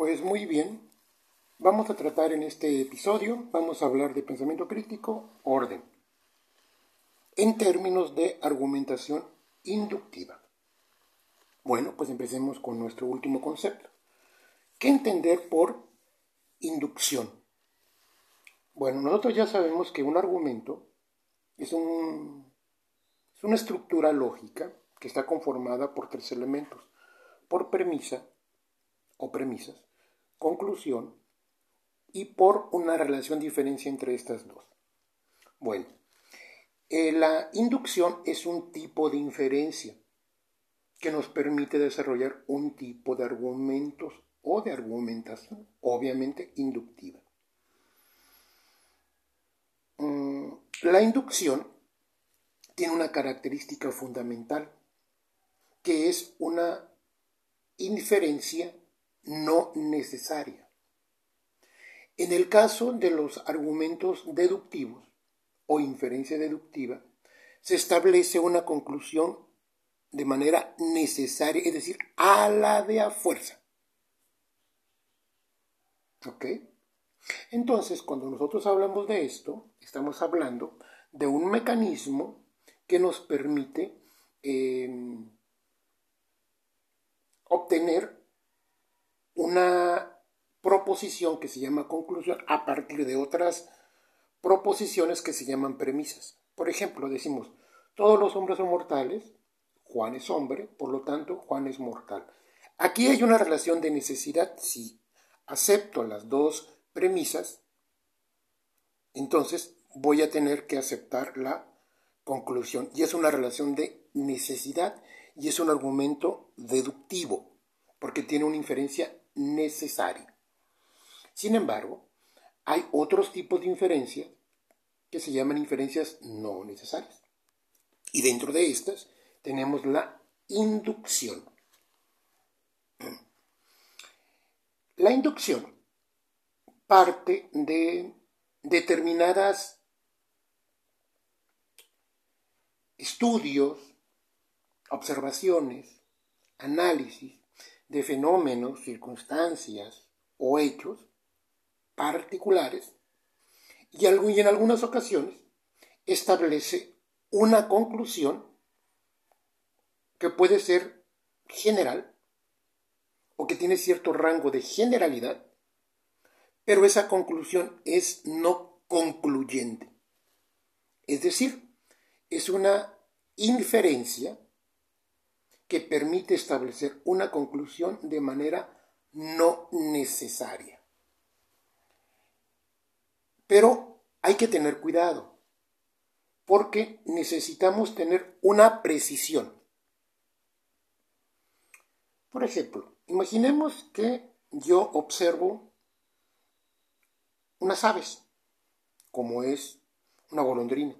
Pues muy bien, vamos a tratar en este episodio, vamos a hablar de pensamiento crítico, orden, en términos de argumentación inductiva. Bueno, pues empecemos con nuestro último concepto. ¿Qué entender por inducción? Bueno, nosotros ya sabemos que un argumento es, un, es una estructura lógica que está conformada por tres elementos, por premisa o premisas, conclusión y por una relación diferencia entre estas dos. Bueno, eh, la inducción es un tipo de inferencia que nos permite desarrollar un tipo de argumentos o de argumentación, obviamente inductiva. Mm, la inducción tiene una característica fundamental, que es una inferencia no necesaria. En el caso de los argumentos deductivos o inferencia deductiva, se establece una conclusión de manera necesaria, es decir, a la de a fuerza. ¿Ok? Entonces, cuando nosotros hablamos de esto, estamos hablando de un mecanismo que nos permite em, obtener una proposición que se llama conclusión a partir de otras proposiciones que se llaman premisas. Por ejemplo, decimos, todos los hombres son mortales, Juan es hombre, por lo tanto, Juan es mortal. Aquí hay una relación de necesidad. Si acepto las dos premisas, entonces voy a tener que aceptar la conclusión. Y es una relación de necesidad y es un argumento deductivo, porque tiene una inferencia necesaria. Sin embargo, hay otros tipos de inferencias que se llaman inferencias no necesarias. Y dentro de estas tenemos la inducción. La inducción parte de determinadas estudios, observaciones, análisis de fenómenos, circunstancias o hechos particulares y en algunas ocasiones establece una conclusión que puede ser general o que tiene cierto rango de generalidad, pero esa conclusión es no concluyente. Es decir, es una inferencia que permite establecer una conclusión de manera no necesaria. Pero hay que tener cuidado, porque necesitamos tener una precisión. Por ejemplo, imaginemos que yo observo unas aves, como es una golondrina.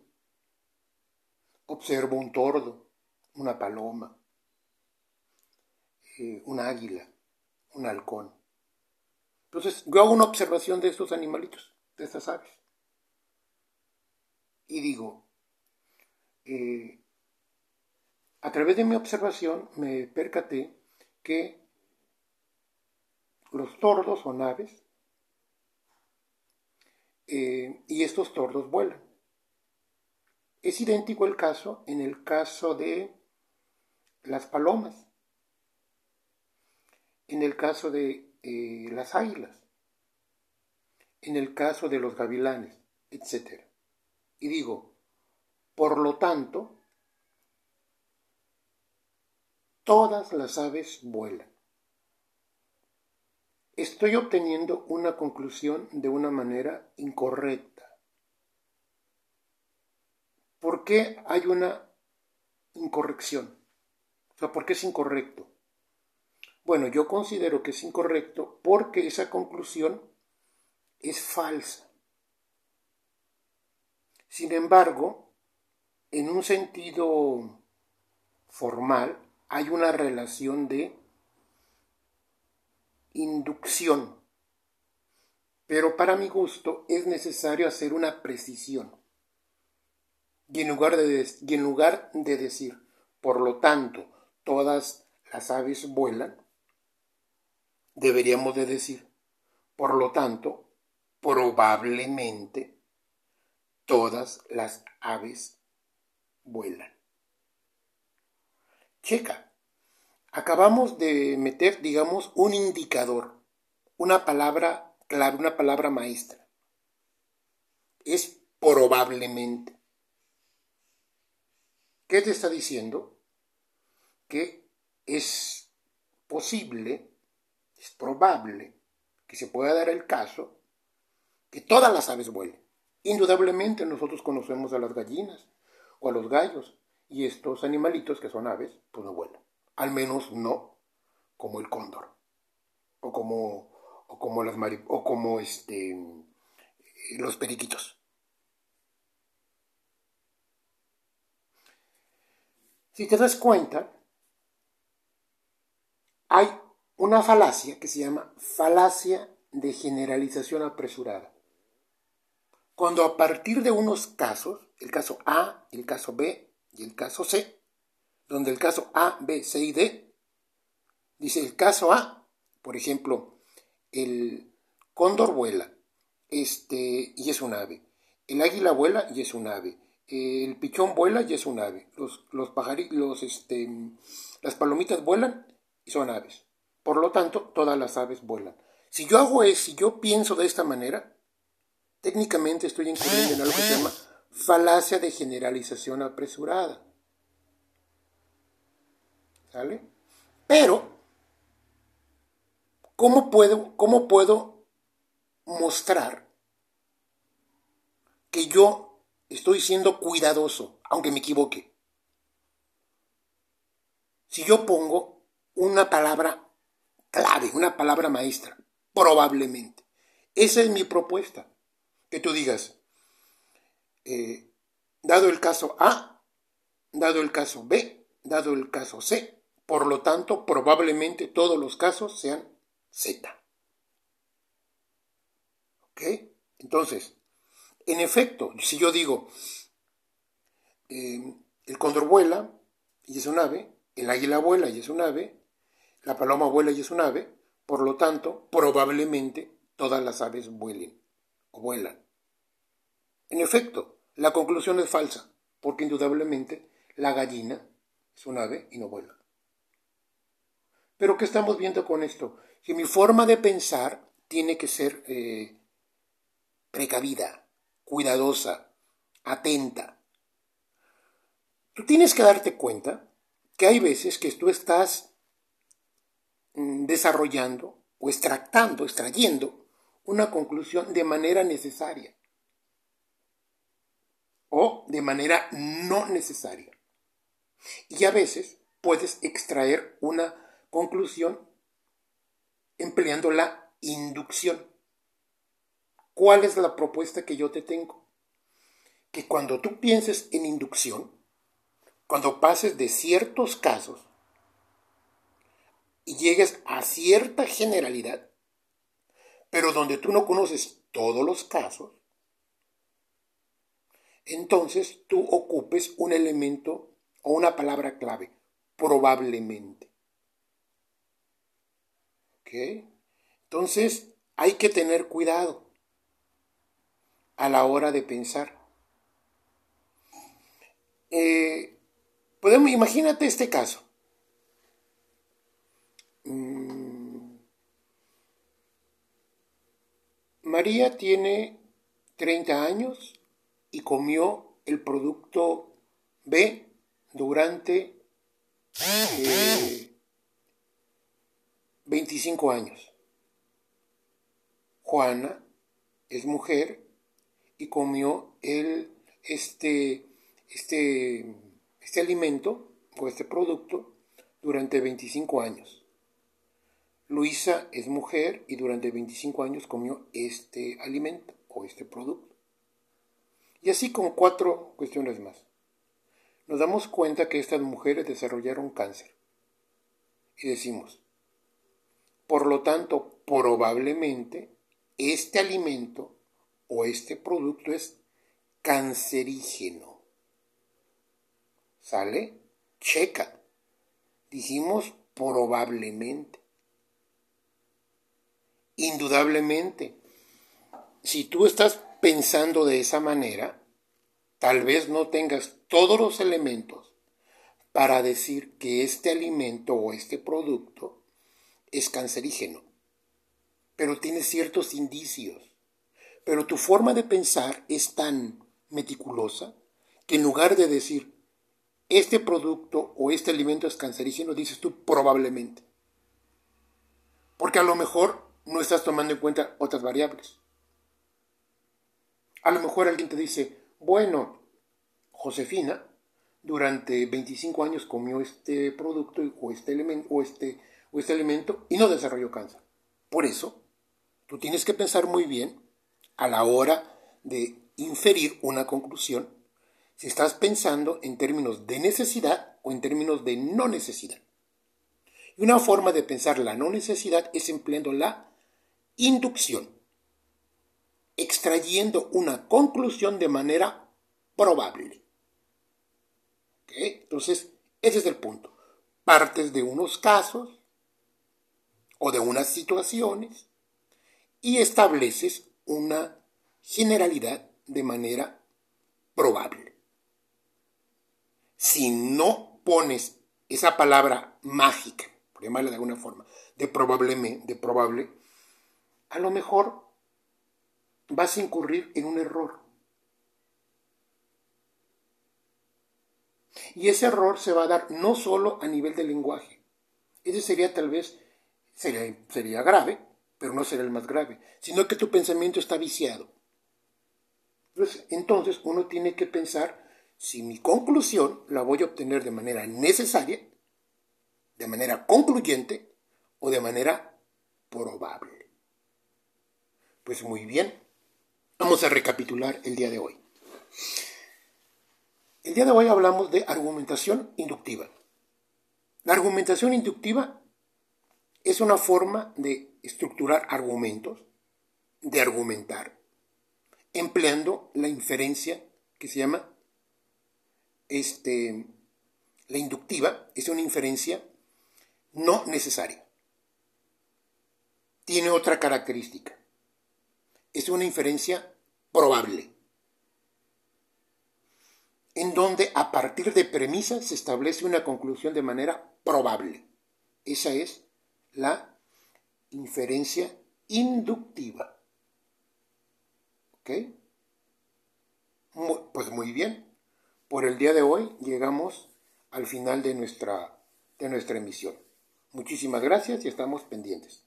Observo un tordo, una paloma, eh, un águila, un halcón. Entonces, yo hago una observación de estos animalitos, de estas aves. Y digo, eh, a través de mi observación me percaté que los tordos son aves eh, y estos tordos vuelan. Es idéntico el caso en el caso de las palomas en el caso de eh, las águilas, en el caso de los gavilanes, etc. Y digo, por lo tanto, todas las aves vuelan. Estoy obteniendo una conclusión de una manera incorrecta. ¿Por qué hay una incorrección? O sea, ¿por qué es incorrecto? Bueno, yo considero que es incorrecto porque esa conclusión es falsa. Sin embargo, en un sentido formal, hay una relación de inducción. Pero para mi gusto es necesario hacer una precisión. Y en lugar de, decir, por lo tanto, todas las aves vuelan, deberíamos de decir, por lo tanto, probablemente todas las aves vuelan. Checa, acabamos de meter, digamos, un indicador, una palabra clave, una palabra maestra. Es probablemente. ¿Qué te está diciendo? Que es posible, es probable que se pueda dar el caso que todas las aves vuelen. Indudablemente nosotros conocemos a las gallinas o a los gallos y estos animalitos que son aves, pues no vuelan. Al menos no como el cóndor o como o como las o como este los periquitos. Si te das cuenta, hay una falacia que se llama falacia de generalización apresurada. Cuando a partir de unos casos, el caso A, el caso B y el caso C, donde el caso A, B, C y D, dice el caso A, por ejemplo, el cóndor vuela, este, y es un ave, el águila vuela y es un ave, el pichón vuela y es un ave, los, los este, las palomitas vuelan y son aves. Por lo tanto, todas las aves vuelan. Si yo hago eso, si yo pienso de esta manera, técnicamente estoy incurriendo en algo que se llama falacia de generalización apresurada. ¿Sale? Pero, ¿cómo puedo, cómo puedo mostrar que yo estoy siendo cuidadoso, aunque me equivoque? Si yo pongo una palabra clave, una palabra maestra, Probablemente. Esa es mi propuesta. Que tú digas, eh, dado el caso A, dado el caso B, dado el caso C, por lo tanto, probablemente todos los casos sean Z. ¿Ok? Entonces, en efecto, si yo digo, eh, el cóndor vuela y es un ave, el águila vuela y es un ave, la paloma vuela y es un ave, por lo tanto, probablemente todas las aves vuelen o vuelan. En efecto, la conclusión es falsa, porque indudablemente la gallina es un ave y no vuela. Pero ¿qué estamos viendo con esto? Que mi forma de pensar tiene que ser eh, precavida, cuidadosa, atenta. Tú tienes que darte cuenta que hay veces que tú estás desarrollando o extractando, extrayendo una conclusión de manera necesaria o de manera no necesaria. Y a veces puedes extraer una conclusión empleando la inducción. ¿Cuál es la propuesta que yo te tengo? Que cuando tú pienses en inducción, cuando pases de ciertos casos y llegues a cierta generalidad, pero donde tú no conoces todos los casos, entonces tú ocupes un elemento o una palabra clave, probablemente. ¿Ok? Entonces hay que tener cuidado a la hora de pensar. Eh, podemos, imagínate este caso. Mm. María tiene 30 años y comió el producto B durante 25 eh, años. Juana es mujer y comió el, este, este, este alimento o este producto durante 25 años. Luisa es mujer y durante 25 años comió este alimento o este producto. Y así con cuatro cuestiones más. Nos damos cuenta que estas mujeres desarrollaron cáncer. Y decimos, por lo tanto, probablemente este alimento o este producto es cancerígeno. ¿Sale? Checa. Dijimos probablemente. Indudablemente, si tú estás pensando de esa manera, tal vez no tengas todos los elementos para decir que este alimento o este producto es cancerígeno, pero tiene ciertos indicios. Pero tu forma de pensar es tan meticulosa que en lugar de decir este producto o este alimento es cancerígeno, dices tú probablemente. Porque a lo mejor no estás tomando en cuenta otras variables. A lo mejor alguien te dice, bueno, Josefina durante 25 años comió este producto o este, elemento, o este, o este alimento y no desarrolló cáncer. Por eso, tú tienes que pensar muy bien a la hora de inferir una conclusión si estás pensando en términos de necesidad o en términos de no necesidad. Y una forma de pensar la no necesidad es empleando la inducción, extrayendo una conclusión de manera probable. Entonces, ese es el punto. Partes de unos casos o de unas situaciones y estableces una generalidad de manera probable si no pones esa palabra mágica, por llamarla de alguna forma, de probablemente, de probable, a lo mejor vas a incurrir en un error. Y ese error se va a dar no solo a nivel del lenguaje. Ese sería tal vez, sería, sería grave, pero no sería el más grave, sino que tu pensamiento está viciado. entonces uno tiene que pensar si mi conclusión la voy a obtener de manera necesaria, de manera concluyente o de manera probable. Pues muy bien, vamos a recapitular el día de hoy. El día de hoy hablamos de argumentación inductiva. La argumentación inductiva es una forma de estructurar argumentos, de argumentar, empleando la inferencia que se llama este, la inductiva es una inferencia no necesaria. Tiene otra característica. Es una inferencia probable, en donde a partir de premisas se establece una conclusión de manera probable. Esa es la inferencia inductiva. ¿Ok? Pues muy bien. Por el día de hoy llegamos al final de nuestra, de nuestra emisión. Muchísimas gracias y estamos pendientes.